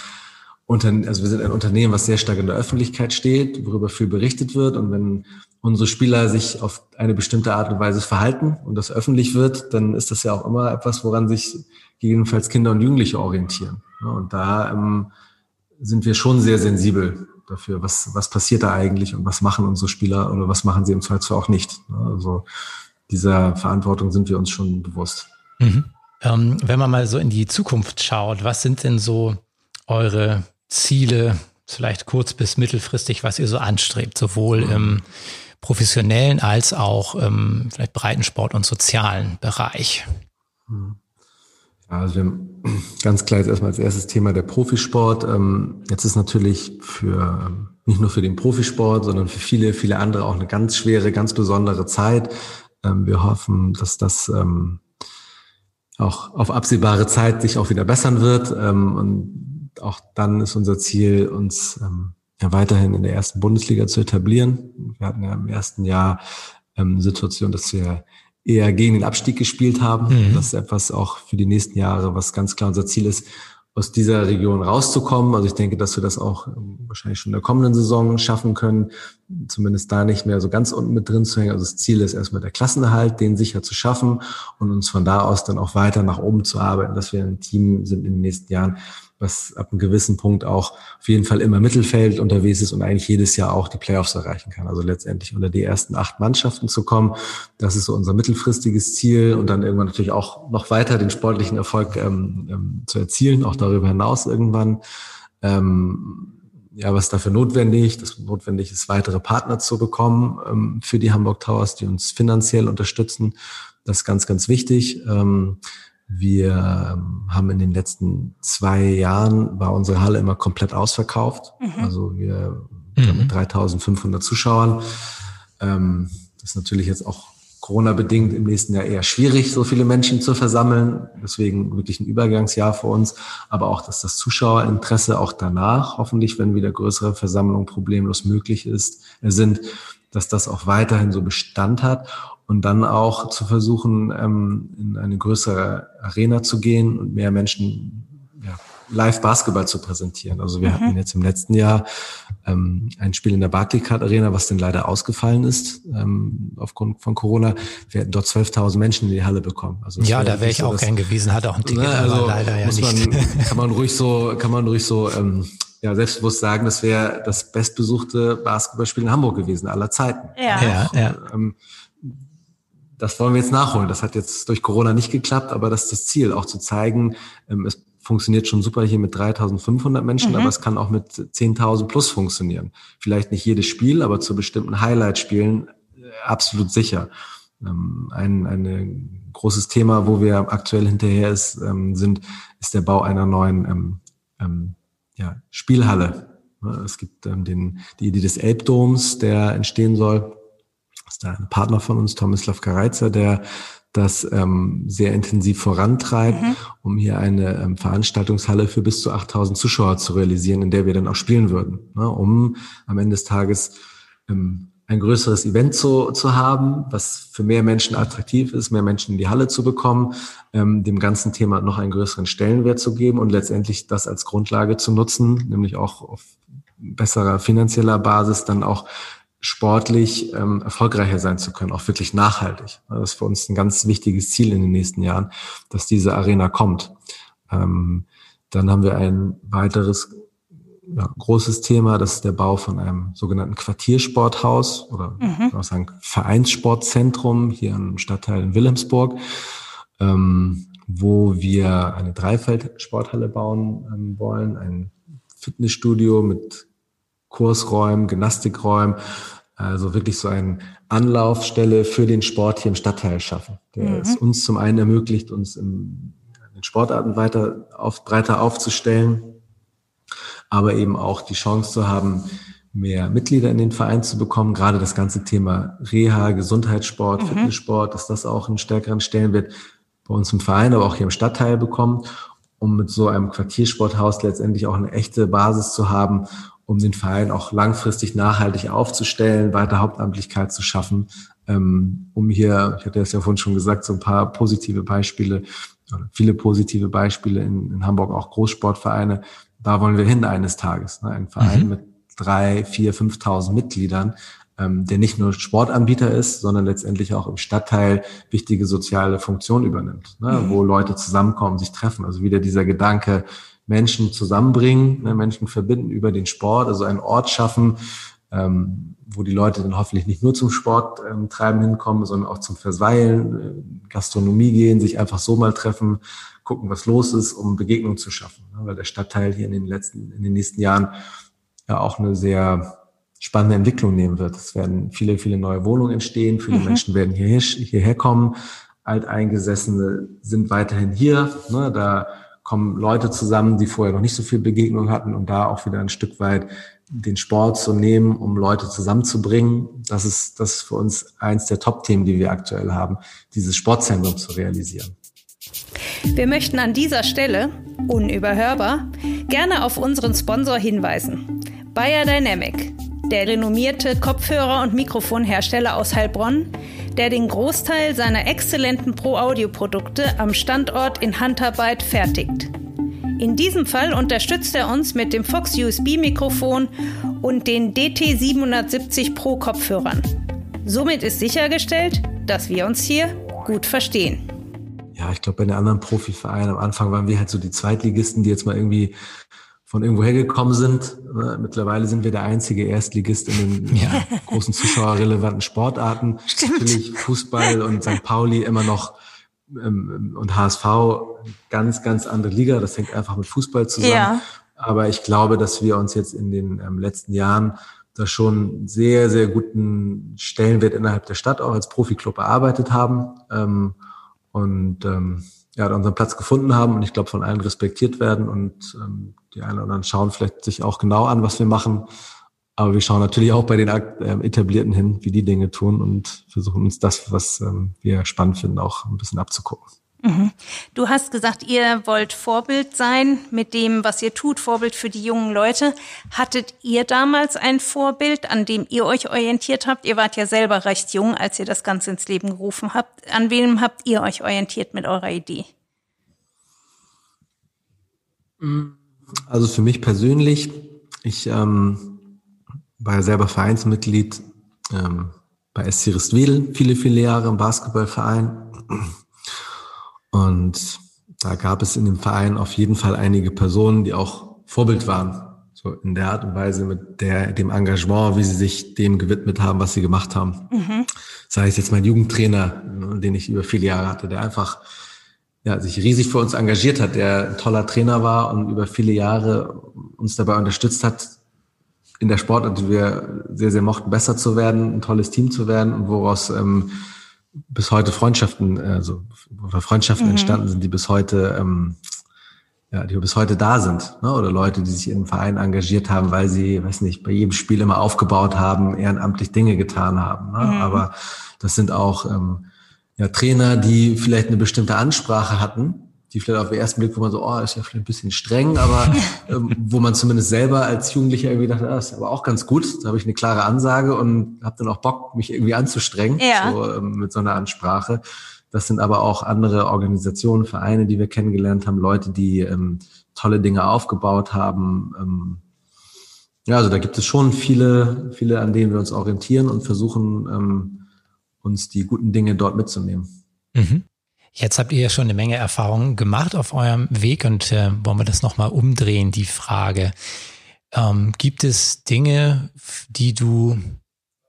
also wir sind ein Unternehmen, was sehr stark in der Öffentlichkeit steht, worüber viel berichtet wird. Und wenn unsere Spieler sich auf eine bestimmte Art und Weise verhalten und das öffentlich wird, dann ist das ja auch immer etwas, woran sich gegebenenfalls Kinder und Jugendliche orientieren. Und da ähm, sind wir schon sehr sensibel dafür, was, was passiert da eigentlich und was machen unsere Spieler oder was machen sie im Zweifelsfall auch nicht. Also dieser Verantwortung sind wir uns schon bewusst. Mhm. Ähm, wenn man mal so in die Zukunft schaut, was sind denn so eure Ziele, vielleicht kurz- bis mittelfristig, was ihr so anstrebt, sowohl im professionellen als auch im vielleicht Breitensport und sozialen Bereich? Ja, also wir haben ganz klar jetzt erstmal als erstes Thema der Profisport. Ähm, jetzt ist natürlich für ähm, nicht nur für den Profisport, sondern für viele, viele andere auch eine ganz schwere, ganz besondere Zeit. Ähm, wir hoffen, dass das auch auf absehbare Zeit sich auch wieder bessern wird. Und auch dann ist unser Ziel, uns ähm, ja weiterhin in der ersten Bundesliga zu etablieren. Wir hatten ja im ersten Jahr ähm, Situation, dass wir eher gegen den Abstieg gespielt haben. Mhm. Das ist etwas auch für die nächsten Jahre, was ganz klar unser Ziel ist, aus dieser Region rauszukommen. Also ich denke, dass wir das auch ähm, wahrscheinlich schon in der kommenden Saison schaffen können, zumindest da nicht mehr so ganz unten mit drin zu hängen. Also das Ziel ist erstmal der Klassenerhalt, den sicher zu schaffen und uns von da aus dann auch weiter nach oben zu arbeiten, dass wir ein Team sind in den nächsten Jahren, was ab einem gewissen Punkt auch auf jeden Fall immer Mittelfeld unterwegs ist und eigentlich jedes Jahr auch die Playoffs erreichen kann. Also letztendlich unter die ersten acht Mannschaften zu kommen. Das ist so unser mittelfristiges Ziel und dann irgendwann natürlich auch noch weiter den sportlichen Erfolg ähm, ähm, zu erzielen, auch darüber hinaus irgendwann. Ähm, ja, was dafür notwendig? Das notwendig ist, weitere Partner zu bekommen ähm, für die Hamburg Towers, die uns finanziell unterstützen. Das ist ganz, ganz wichtig. Ähm, wir ähm, haben in den letzten zwei Jahren war unsere Halle immer komplett ausverkauft. Mhm. Also wir mhm. mit 3500 Zuschauern. Ähm, das ist natürlich jetzt auch Corona-bedingt im nächsten Jahr eher schwierig, so viele Menschen zu versammeln. Deswegen wirklich ein Übergangsjahr für uns. Aber auch, dass das Zuschauerinteresse auch danach, hoffentlich, wenn wieder größere Versammlungen problemlos möglich ist, äh, sind, dass das auch weiterhin so Bestand hat und dann auch zu versuchen, ähm, in eine größere Arena zu gehen und mehr Menschen ja, live Basketball zu präsentieren. Also wir mhm. hatten jetzt im letzten Jahr ähm, ein Spiel in der Barclaycard Arena, was dann leider ausgefallen ist ähm, aufgrund von Corona. Wir hätten dort 12.000 Menschen in die Halle bekommen. Also ja, da wäre ich so, auch gern gewesen, hatte auch ein Ticket, ne, also aber leider ja nicht. Man, kann man ruhig so, kann man ruhig so ähm, ja, selbstbewusst sagen, das wäre das bestbesuchte Basketballspiel in Hamburg gewesen aller Zeiten. Ja, ja. ja. Ähm, das wollen wir jetzt nachholen. Das hat jetzt durch Corona nicht geklappt, aber das ist das Ziel, auch zu zeigen, ähm, es funktioniert schon super hier mit 3500 Menschen, mhm. aber es kann auch mit 10.000 plus funktionieren. Vielleicht nicht jedes Spiel, aber zu bestimmten Highlight-Spielen äh, absolut sicher. Ähm, ein, ein großes Thema, wo wir aktuell hinterher ist, ähm, sind, ist der Bau einer neuen ähm, ähm, ja, Spielhalle. Es gibt ähm, den, die Idee des Elbdoms, der entstehen soll ist da ein Partner von uns, Tomislav Kareizer, der das ähm, sehr intensiv vorantreibt, mhm. um hier eine ähm, Veranstaltungshalle für bis zu 8000 Zuschauer zu realisieren, in der wir dann auch spielen würden, ne, um am Ende des Tages ähm, ein größeres Event zu, zu haben, was für mehr Menschen attraktiv ist, mehr Menschen in die Halle zu bekommen, ähm, dem ganzen Thema noch einen größeren Stellenwert zu geben und letztendlich das als Grundlage zu nutzen, nämlich auch auf besserer finanzieller Basis dann auch sportlich ähm, erfolgreicher sein zu können, auch wirklich nachhaltig. Das ist für uns ein ganz wichtiges Ziel in den nächsten Jahren, dass diese Arena kommt. Ähm, dann haben wir ein weiteres ja, großes Thema, das ist der Bau von einem sogenannten Quartiersporthaus oder mhm. man sagen Vereinssportzentrum hier im Stadtteil in Wilhelmsburg, ähm, wo wir eine Dreifeld-Sporthalle bauen ähm, wollen, ein Fitnessstudio mit Kursräumen, Gymnastikräumen, also wirklich so eine Anlaufstelle für den Sport hier im Stadtteil schaffen, der mhm. es uns zum einen ermöglicht, uns in den Sportarten weiter auf, breiter aufzustellen, aber eben auch die Chance zu haben, mehr Mitglieder in den Verein zu bekommen. Gerade das ganze Thema Reha, Gesundheitssport, mhm. Fitnesssport, dass das auch einen stärkeren Stellenwert bei uns im Verein, aber auch hier im Stadtteil bekommt, um mit so einem Quartiersporthaus letztendlich auch eine echte Basis zu haben, um den Verein auch langfristig nachhaltig aufzustellen, weiter Hauptamtlichkeit zu schaffen, ähm, um hier, ich hatte es ja vorhin schon gesagt, so ein paar positive Beispiele, viele positive Beispiele in, in Hamburg, auch Großsportvereine, da wollen wir hin eines Tages. Ne? Ein Verein mhm. mit drei, vier, fünftausend Mitgliedern, ähm, der nicht nur Sportanbieter ist, sondern letztendlich auch im Stadtteil wichtige soziale Funktionen übernimmt, ne? Mhm. wo Leute zusammenkommen, sich treffen. Also wieder dieser Gedanke, Menschen zusammenbringen, ne? Menschen verbinden über den Sport, also einen Ort schaffen, ähm, wo die Leute dann hoffentlich nicht nur zum Sport ähm, treiben hinkommen, sondern auch zum Versweilen, äh, Gastronomie gehen, sich einfach so mal treffen, gucken, was los ist, um Begegnungen zu schaffen. Ne? Weil der Stadtteil hier in den letzten, in den nächsten Jahren ja auch eine sehr spannende Entwicklung nehmen wird. Es werden viele, viele neue Wohnungen entstehen, viele mhm. Menschen werden hierher, hierher kommen, Alteingesessene sind weiterhin hier. Ne? Da kommen Leute zusammen, die vorher noch nicht so viel Begegnung hatten und da auch wieder ein Stück weit den Sport zu nehmen, um Leute zusammenzubringen. Das ist, das ist für uns eins der Top-Themen, die wir aktuell haben, dieses Sportzentrum zu realisieren. Wir möchten an dieser Stelle, unüberhörbar, gerne auf unseren Sponsor hinweisen. Bayer Dynamic, der renommierte Kopfhörer- und Mikrofonhersteller aus Heilbronn, der den Großteil seiner exzellenten Pro-Audio-Produkte am Standort in Handarbeit fertigt. In diesem Fall unterstützt er uns mit dem Fox USB-Mikrofon und den DT770 Pro Kopfhörern. Somit ist sichergestellt, dass wir uns hier gut verstehen. Ja, ich glaube, bei den anderen Profivereinen am Anfang waren wir halt so die Zweitligisten, die jetzt mal irgendwie von irgendwo hergekommen sind. Ne, mittlerweile sind wir der einzige Erstligist in den ja. großen zuschauerrelevanten Sportarten. Stimmt. Natürlich Fußball und St. Pauli immer noch ähm, und HSV ganz, ganz andere Liga. Das hängt einfach mit Fußball zusammen. Ja. Aber ich glaube, dass wir uns jetzt in den ähm, letzten Jahren da schon sehr, sehr guten Stellenwert innerhalb der Stadt auch als Profiklub erarbeitet haben. Ähm, und ja, unseren Platz gefunden haben und ich glaube von allen respektiert werden und ähm, die einen oder anderen schauen vielleicht sich auch genau an, was wir machen. Aber wir schauen natürlich auch bei den ähm, Etablierten hin, wie die Dinge tun und versuchen uns das, was ähm, wir spannend finden, auch ein bisschen abzugucken. Mhm. Du hast gesagt, ihr wollt Vorbild sein mit dem, was ihr tut, Vorbild für die jungen Leute. Hattet ihr damals ein Vorbild, an dem ihr euch orientiert habt? Ihr wart ja selber recht jung, als ihr das Ganze ins Leben gerufen habt. An wem habt ihr euch orientiert mit eurer Idee? Also für mich persönlich, ich ähm, war ja selber Vereinsmitglied ähm, bei SC Ristwedel, viele, viele Jahre im Basketballverein und da gab es in dem Verein auf jeden Fall einige Personen, die auch Vorbild waren. So in der Art und Weise mit der, dem Engagement, wie sie sich dem gewidmet haben, was sie gemacht haben. Mhm. Sei es jetzt mein Jugendtrainer, den ich über viele Jahre hatte, der einfach ja, sich riesig für uns engagiert hat, der ein toller Trainer war und über viele Jahre uns dabei unterstützt hat, in der Sportart, die wir sehr, sehr mochten, besser zu werden, ein tolles Team zu werden und woraus ähm, bis heute Freundschaften, also Freundschaften mhm. entstanden sind, die bis heute, ähm, ja, die bis heute da sind, ne? oder Leute, die sich in einem Verein engagiert haben, weil sie, weiß nicht, bei jedem Spiel immer aufgebaut haben, ehrenamtlich Dinge getan haben. Ne? Mhm. Aber das sind auch ähm, ja, Trainer, die vielleicht eine bestimmte Ansprache hatten, die vielleicht auf den ersten Blick, wo man so, oh, ist ja vielleicht ein bisschen streng, aber ähm, wo man zumindest selber als Jugendlicher irgendwie dachte, ah, ist aber auch ganz gut, da habe ich eine klare Ansage und habe dann auch Bock, mich irgendwie anzustrengen, ja. so, ähm, mit so einer Ansprache. Das sind aber auch andere Organisationen, Vereine, die wir kennengelernt haben, Leute, die ähm, tolle Dinge aufgebaut haben. Ähm, ja, also da gibt es schon viele, viele, an denen wir uns orientieren und versuchen, ähm, uns die guten Dinge dort mitzunehmen. Mhm. Jetzt habt ihr ja schon eine Menge Erfahrungen gemacht auf eurem Weg und äh, wollen wir das nochmal umdrehen, die Frage. Ähm, gibt es Dinge, die du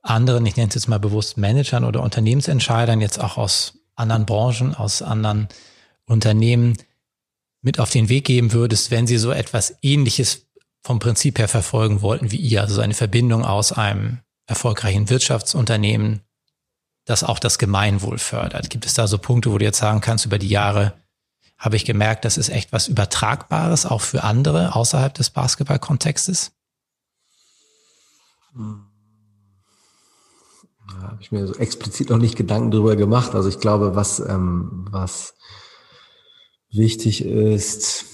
anderen, ich nenne es jetzt mal bewusst Managern oder Unternehmensentscheidern, jetzt auch aus anderen Branchen, aus anderen Unternehmen mit auf den Weg geben würdest, wenn sie so etwas ähnliches vom Prinzip her verfolgen wollten wie ihr, also eine Verbindung aus einem erfolgreichen Wirtschaftsunternehmen das auch das Gemeinwohl fördert? Gibt es da so Punkte, wo du jetzt sagen kannst, über die Jahre habe ich gemerkt, das ist echt was Übertragbares, auch für andere außerhalb des Basketballkontextes? Da habe ich mir so explizit noch nicht Gedanken drüber gemacht. Also ich glaube, was, ähm, was wichtig ist,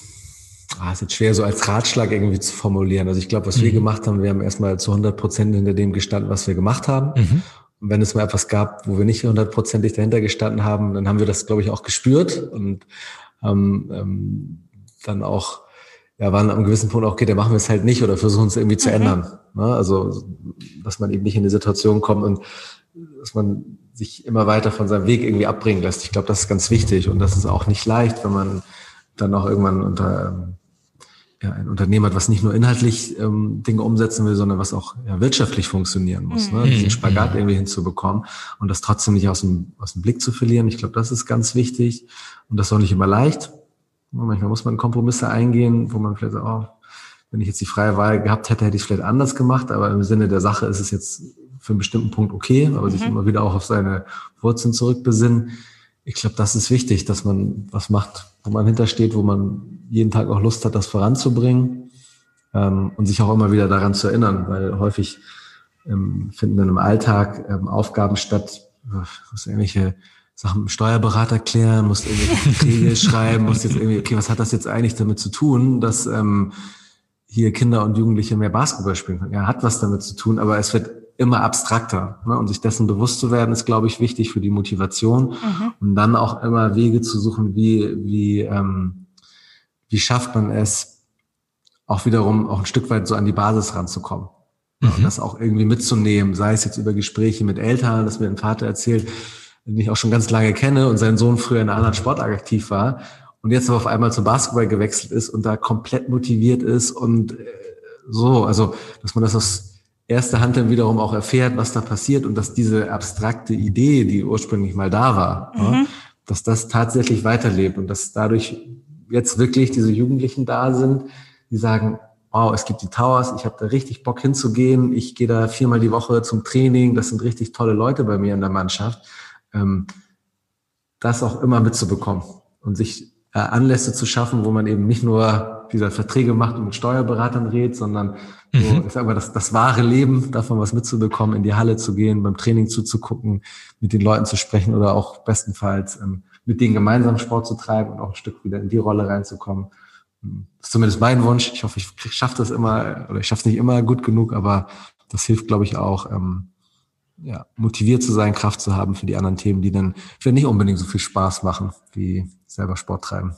ah, ist jetzt schwer so als Ratschlag irgendwie zu formulieren. Also ich glaube, was mhm. wir gemacht haben, wir haben erstmal zu 100 Prozent hinter dem gestanden, was wir gemacht haben. Mhm. Und wenn es mal etwas gab, wo wir nicht hundertprozentig dahinter gestanden haben, dann haben wir das, glaube ich, auch gespürt und ähm, ähm, dann auch ja, waren am gewissen Punkt auch, okay, dann machen wir es halt nicht oder versuchen es irgendwie zu mhm. ändern. Ne? Also, dass man eben nicht in die Situation kommt und dass man sich immer weiter von seinem Weg irgendwie abbringen lässt. Ich glaube, das ist ganz wichtig und das ist auch nicht leicht, wenn man dann auch irgendwann unter ähm, ja, ein Unternehmen hat, was nicht nur inhaltlich ähm, Dinge umsetzen will, sondern was auch ja, wirtschaftlich funktionieren muss, ne? mhm. diesen Spagat irgendwie hinzubekommen und das trotzdem nicht aus dem, aus dem Blick zu verlieren. Ich glaube, das ist ganz wichtig und das ist auch nicht immer leicht. Manchmal muss man Kompromisse eingehen, wo man vielleicht auch, oh, wenn ich jetzt die freie Wahl gehabt hätte, hätte ich es vielleicht anders gemacht, aber im Sinne der Sache ist es jetzt für einen bestimmten Punkt okay, aber mhm. sich immer wieder auch auf seine Wurzeln zurückbesinnen. Ich glaube, das ist wichtig, dass man was macht, wo man hintersteht, wo man jeden Tag auch Lust hat, das voranzubringen ähm, und sich auch immer wieder daran zu erinnern, weil häufig ähm, finden dann im Alltag ähm, Aufgaben statt, äh, was irgendwelche Sachen mit Steuerberater klären, musst irgendwelche Verträge schreiben, musst jetzt irgendwie, okay, was hat das jetzt eigentlich damit zu tun, dass ähm, hier Kinder und Jugendliche mehr Basketball spielen können? Ja, hat was damit zu tun, aber es wird immer abstrakter. Ne? Und sich dessen bewusst zu werden, ist, glaube ich, wichtig für die Motivation. Mhm. Und dann auch immer Wege zu suchen, wie, wie ähm, wie schafft man es, auch wiederum auch ein Stück weit so an die Basis ranzukommen. Mhm. Und das auch irgendwie mitzunehmen, sei es jetzt über Gespräche mit Eltern, dass mir ein Vater erzählt, den ich auch schon ganz lange kenne und sein Sohn früher in einer anderen Sportart aktiv war und jetzt aber auf einmal zum Basketball gewechselt ist und da komplett motiviert ist und äh, so, also dass man das aus erster Hand dann wiederum auch erfährt, was da passiert und dass diese abstrakte Idee, die ursprünglich mal da war, mhm. dass das tatsächlich weiterlebt und dass dadurch jetzt wirklich diese Jugendlichen da sind, die sagen, wow, es gibt die Towers, ich habe da richtig Bock hinzugehen, ich gehe da viermal die Woche zum Training, das sind richtig tolle Leute bei mir in der Mannschaft. Ähm, das auch immer mitzubekommen und sich äh, Anlässe zu schaffen, wo man eben nicht nur diese Verträge macht und mit Steuerberatern redet, sondern so, mhm. ich sag mal, das, das wahre Leben, davon was mitzubekommen, in die Halle zu gehen, beim Training zuzugucken, mit den Leuten zu sprechen oder auch bestenfalls ähm, mit denen gemeinsam Sport zu treiben und auch ein Stück wieder in die Rolle reinzukommen. Das ist zumindest mein Wunsch. Ich hoffe, ich schaffe das immer, oder ich schaffe es nicht immer gut genug, aber das hilft, glaube ich, auch, ähm, ja, motiviert zu sein, Kraft zu haben für die anderen Themen, die dann vielleicht nicht unbedingt so viel Spaß machen, wie selber Sport treiben.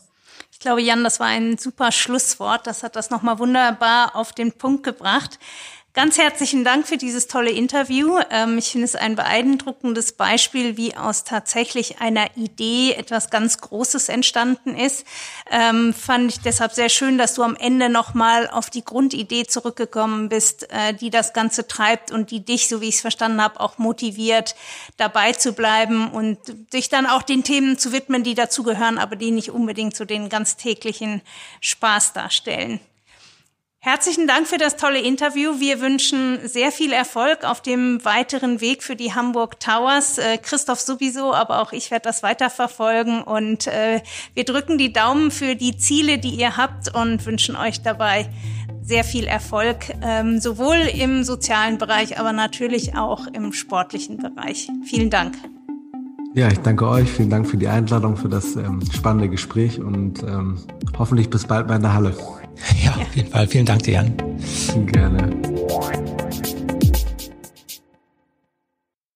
Ich glaube, Jan, das war ein super Schlusswort. Das hat das nochmal wunderbar auf den Punkt gebracht. Ganz herzlichen Dank für dieses tolle Interview. Ähm, ich finde es ein beeindruckendes Beispiel, wie aus tatsächlich einer Idee etwas ganz Großes entstanden ist. Ähm, fand ich deshalb sehr schön, dass du am Ende nochmal auf die Grundidee zurückgekommen bist, äh, die das Ganze treibt und die dich, so wie ich es verstanden habe, auch motiviert, dabei zu bleiben und dich dann auch den Themen zu widmen, die dazugehören, aber die nicht unbedingt so den ganz täglichen Spaß darstellen. Herzlichen Dank für das tolle Interview. Wir wünschen sehr viel Erfolg auf dem weiteren Weg für die Hamburg Towers. Äh, Christoph sowieso, aber auch ich werde das weiterverfolgen und äh, wir drücken die Daumen für die Ziele, die ihr habt und wünschen euch dabei sehr viel Erfolg, ähm, sowohl im sozialen Bereich, aber natürlich auch im sportlichen Bereich. Vielen Dank. Ja, ich danke euch. Vielen Dank für die Einladung, für das ähm, spannende Gespräch und ähm, hoffentlich bis bald bei der Halle. Ja, ja, auf jeden Fall. Vielen Dank dir, Jan. Gerne.